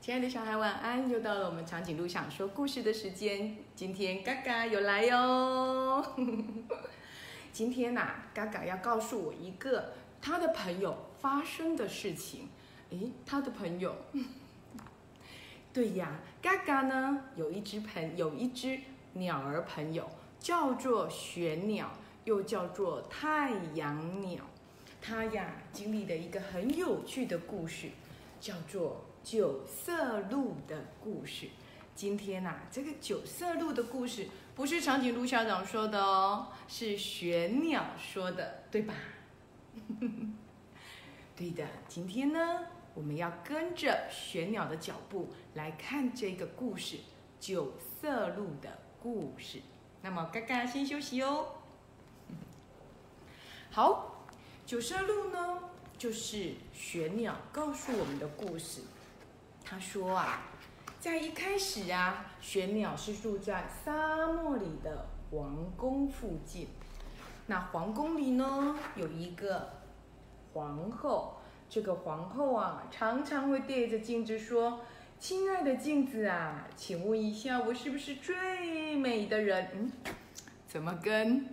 亲爱的小孩，晚安！又到了我们长颈鹿想说故事的时间。今天嘎嘎有来哟。今天呐、嘎嘎要告诉我一个他的朋友发生的事情。诶，他的朋友，对呀，嘎嘎呢有一只朋有一只鸟儿朋友，叫做玄鸟，又叫做太阳鸟。它呀经历了一个很有趣的故事，叫做九色鹿的故事。今天呐、这个九色鹿的故事不是长颈鹿校长说的哦，是玄鸟说的，对吧？对的，今天呢，我们要跟着玄鸟的脚步来看这个故事——九色鹿的故事。那么，嘎嘎先休息哦。好，九色鹿呢，就是玄鸟告诉我们的故事。他说啊，在一开始啊，玄鸟是住在沙漠里的皇宫附近。那皇宫里呢，有一个皇后。这个皇后啊，常常会对着镜子说：“亲爱的镜子啊，请问一下，我是不是最美的人？”嗯，怎么跟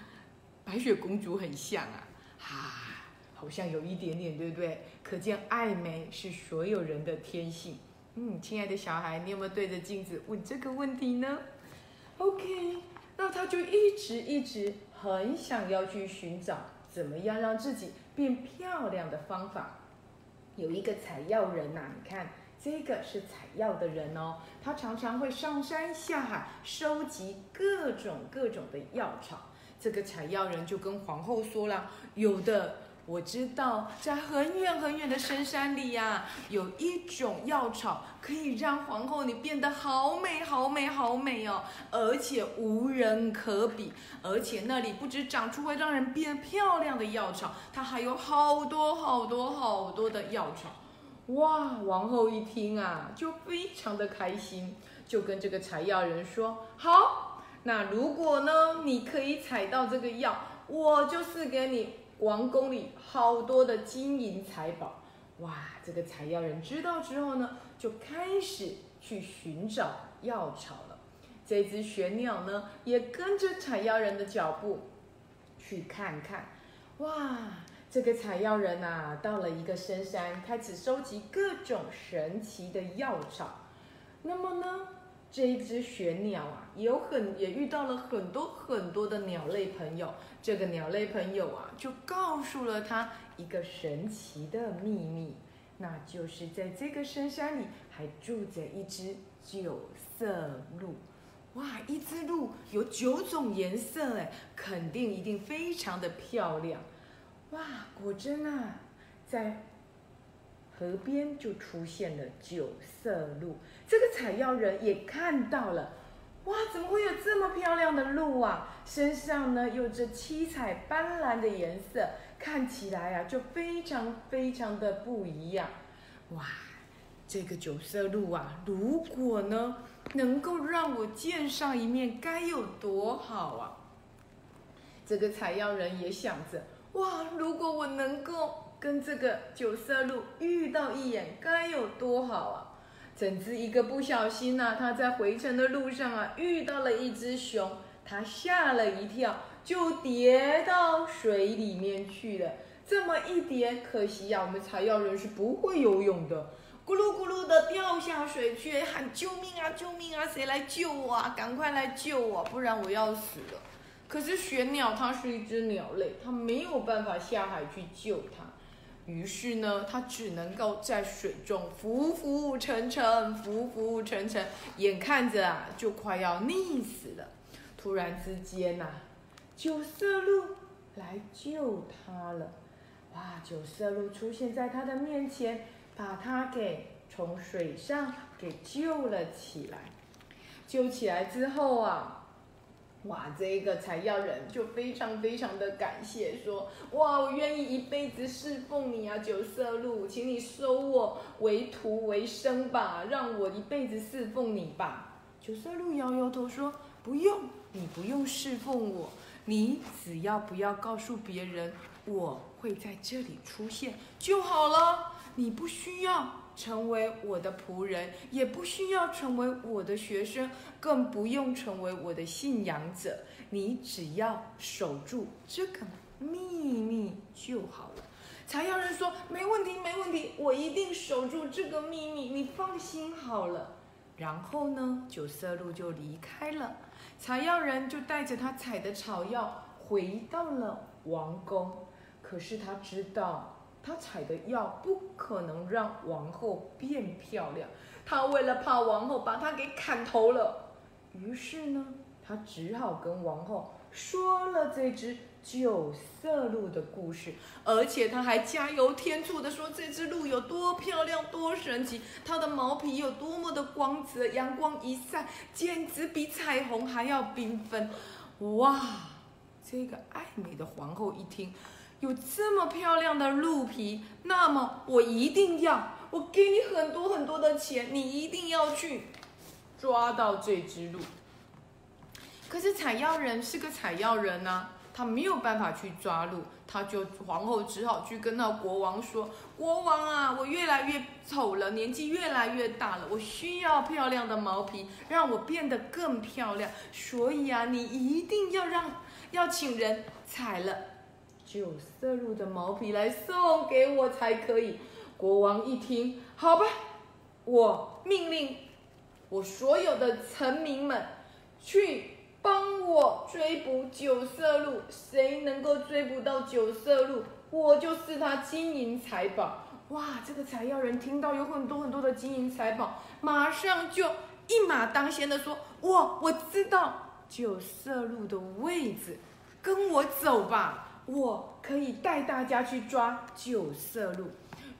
白雪公主很像啊？啊，好像有一点点，对不对？可见爱美是所有人的天性。嗯，亲爱的小孩，你有没有对着镜子问这个问题呢？OK，那他就一直一直很想要去寻找怎么样让自己变漂亮的方法。有一个采药人呐、你看这个是采药的人哦，他常常会上山下海收集各种各种的药草。这个采药人就跟皇后说了，有的我知道，在很远很远的深山里呀、有一种药草可以让皇后你变得好美好美好美哦，而且无人可比。而且那里不止长出会让人变漂亮的药草，它还有好多好多好多的药草。哇！王后一听啊，就非常的开心，就跟这个采药人说：“好，那如果呢，你可以采到这个药，我就赐给你王宫里好多的金银财宝。”哇！这个采药人知道之后呢，就开始去寻找药草了。这只玄鸟呢，也跟着采药人的脚步去看看。哇！这个采药人呐、到了一个深山，开始收集各种神奇的药草。那么呢，这一只玄鸟啊，也有很也遇到了很多很多的鸟类朋友。这个鸟类朋友啊，就告诉了他一个神奇的秘密，那就是在这个深山里还住着一只九色鹿。哇，一只鹿有九种颜色，哎，肯定一定非常的漂亮。哇，果真啊，在河边就出现了九色鹿。这个采药人也看到了，哇，怎么会有这么漂亮的鹿啊？身上呢有着七彩斑斓的颜色，看起来啊就非常非常的不一样。哇，这个九色鹿啊，如果呢能够让我见上一面，该有多好啊！这个采药人也想着，哇，如果我能够跟这个九色鹿遇到一眼，该有多好啊！怎知一个不小心呢、他在回程的路上啊，遇到了一只熊，他吓了一跳，就跌到水里面去了。这么一跌，可惜呀、我们采药人是不会游泳的，咕噜咕噜的掉下水去，喊救命啊，救命啊，谁来救我啊？赶快来救我，不然我要死了。可是玄鸟它是一只鸟类，它没有办法下海去救它，于是呢，它只能够在水中浮浮沉沉，浮浮沉沉，眼看着啊就快要溺死了。突然之间呐、九色鹿来救它了。哇！九色鹿出现在它的面前，把它给从水上给救了起来。救起来之后啊，哇，这个采药人就非常非常的感谢，说：哇，我愿意一辈子侍奉你啊，九色鹿，请你收我为徒为生吧，让我一辈子侍奉你吧。九色鹿摇摇头说：不用，你不用侍奉我，你只要不要告诉别人我会在这里出现就好了。你不需要成为我的仆人，也不需要成为我的学生，更不用成为我的信仰者。你只要守住这个秘密就好了。”采药人说：“没问题，没问题，我一定守住这个秘密，你放心好了。”然后呢，九色鹿就离开了，采药人就带着他采的草药回到了王宫。可是他知道，他采的药不可能让王后变漂亮，他为了怕王后把他给砍头了，于是呢，他只好跟王后说了这只。九色鹿的故事，而且他还加油添醋的说这只鹿有多漂亮、多神奇，它的毛皮有多么的光泽，阳光一晒，简直比彩虹还要缤纷。哇！这个爱美的皇后一听，有这么漂亮的鹿皮，那么我一定要，我给你很多很多的钱，你一定要去抓到这只鹿。可是采药人是个采药人呢。他没有办法去抓鹿，他就皇后只好去跟那国王说：“国王啊，我越来越丑了，年纪越来越大了，我需要漂亮的毛皮，让我变得更漂亮。所以啊，你一定要让要请人采了九色鹿的毛皮来送给我才可以。”国王一听，好吧，我命令我所有的臣民们去。帮我追捕九色鹿，谁能够追捕到九色鹿，我就是他金银财宝。哇，这个采药人听到有很多很多的金银财宝，马上就一马当先的说：“哇，我知道九色鹿的位置，跟我走吧，我可以带大家去抓九色鹿。”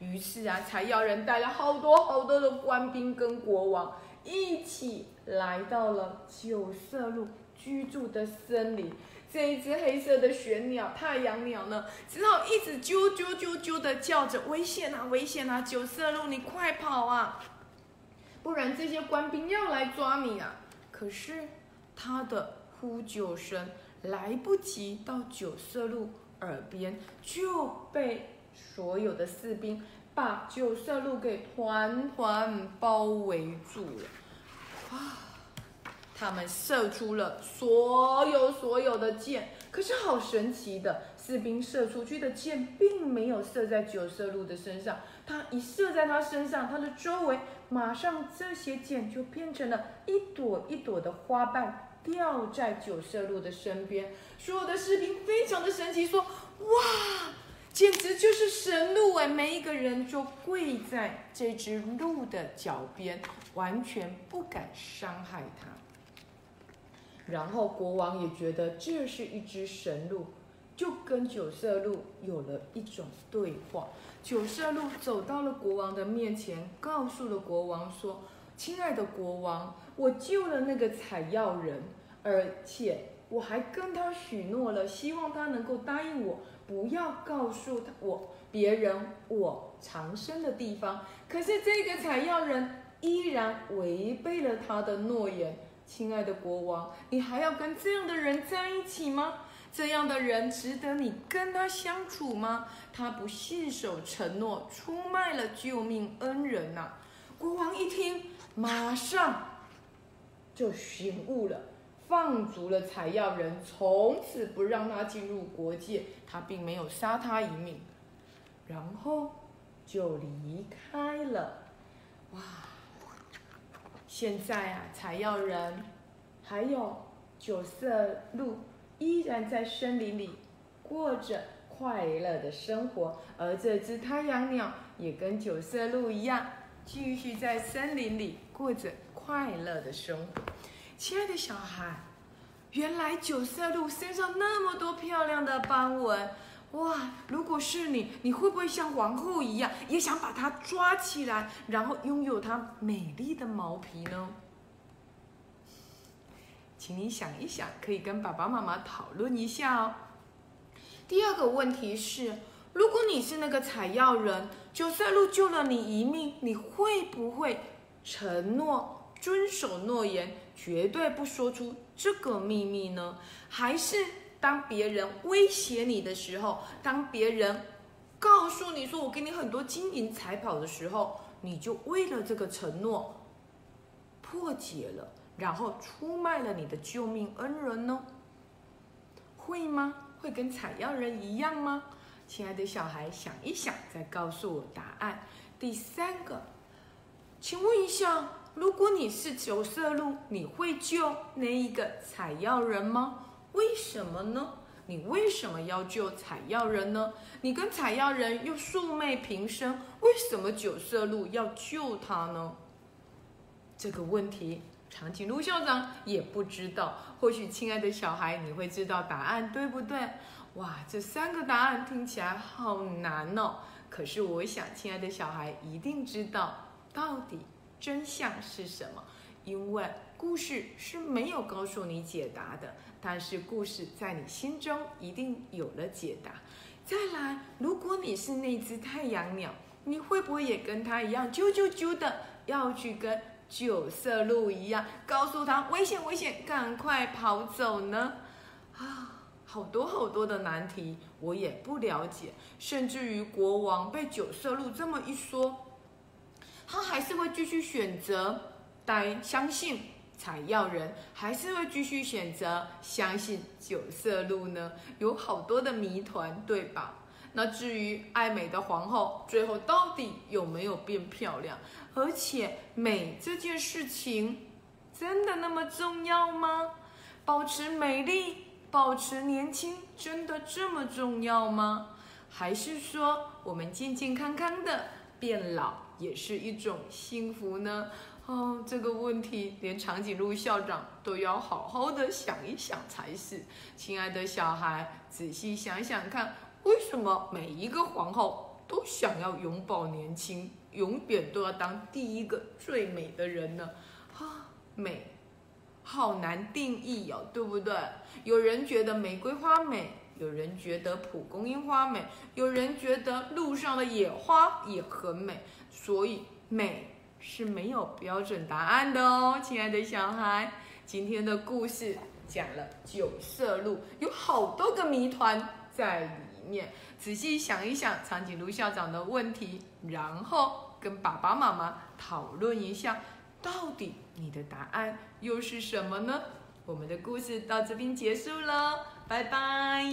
于是啊，才要人带了好多好多的官兵跟国王一起来到了九色鹿。居住的森林，这一只黑色的玄鸟太阳鸟呢，只好一直啾啾啾啾的叫着：“危险啊，危险啊！九色鹿，你快跑啊，不然这些官兵要来抓你啊！”可是它的呼救声来不及到九色鹿耳边，就被所有的士兵把九色鹿给团团包围住了。啊！他们射出了所有所有的箭，可是好神奇的，士兵射出去的箭并没有射在九色鹿的身上。他一射在他身上，他的周围马上这些箭就变成了一朵一朵的花瓣，掉在九色鹿的身边。所有的士兵非常的神奇，说：“哇，简直就是神鹿哎！”每一个人就跪在这只鹿的脚边，完全不敢伤害它。然后国王也觉得这是一只神鹿，就跟九色鹿有了一种对话。九色鹿走到了国王的面前，告诉了国王说：“亲爱的国王，我救了那个采药人，而且我还跟他许诺了，希望他能够答应我，不要告诉他我别人我藏身的地方。可是这个采药人依然违背了他的诺言。”亲爱的国王，你还要跟这样的人在一起吗？这样的人值得你跟他相处吗？他不信守承诺，出卖了救命恩人呐！国王一听，马上就醒悟了，放逐了采药人，从此不让他进入国界。他并没有杀他一命，然后就离开了。哇！现在啊，采药人还有九色鹿依然在森林里过着快乐的生活，而这只太阳鸟也跟九色鹿一样，继续在森林里过着快乐的生活。亲爱的小孩，原来九色鹿身上那么多漂亮的斑纹。哇！如果是你，你会不会像王后一样，也想把它抓起来，然后拥有它美丽的毛皮呢？请你想一想，可以跟爸爸妈妈讨论一下哦。第二个问题是，如果你是那个采药人，九色鹿救了你一命，你会不会承诺遵守诺言，绝对不说出这个秘密呢？还是？当别人威胁你的时候，当别人告诉你说我给你很多金银财宝的时候，你就为了这个承诺破解了，然后出卖了你的救命恩人呢？会吗？会跟采药人一样吗？亲爱的小孩，想一想，再告诉我答案。第三个，请问一下，如果你是九色鹿，你会救那一个采药人吗？为什么呢？你为什么要救采药人呢？你跟采药人又素昧平生，为什么九色鹿要救他呢？这个问题，长颈鹿校长也不知道。或许，亲爱的小孩，你会知道答案，对不对？哇，这三个答案听起来好难哦。可是，我想，亲爱的小孩一定知道到底真相是什么，因为故事是没有告诉你解答的。但是故事在你心中一定有了解答。再来，如果你是那只太阳鸟，你会不会也跟它一样啾啾啾的要去跟九色鹿一样，告诉他危险危险，赶快跑走呢？啊，好多好多的难题，我也不了解。甚至于国王被九色鹿这么一说，他还是会继续选择待相信。采药人还是会继续选择相信九色鹿呢？有好多的谜团，对吧？那至于爱美的皇后，最后到底有没有变漂亮？而且美这件事情真的那么重要吗？保持美丽、保持年轻，真的这么重要吗？还是说我们健健康康的变老也是一种幸福呢？哦，这个问题连长颈鹿校长都要好好的想一想才是。亲爱的小孩，仔细想想看，为什么每一个皇后都想要永葆年轻，永远都要当第一个最美的人呢？啊，美，好难定义哦，对不对？有人觉得玫瑰花美，有人觉得蒲公英花美，有人觉得路上的野花也很美，所以美。是没有标准答案的哦，亲爱的小孩，今天的故事讲了九色鹿，有好多个谜团在里面。仔细想一想长颈鹿校长的问题，然后跟爸爸妈妈讨论一下，到底你的答案又是什么呢？我们的故事到这边结束了，拜拜。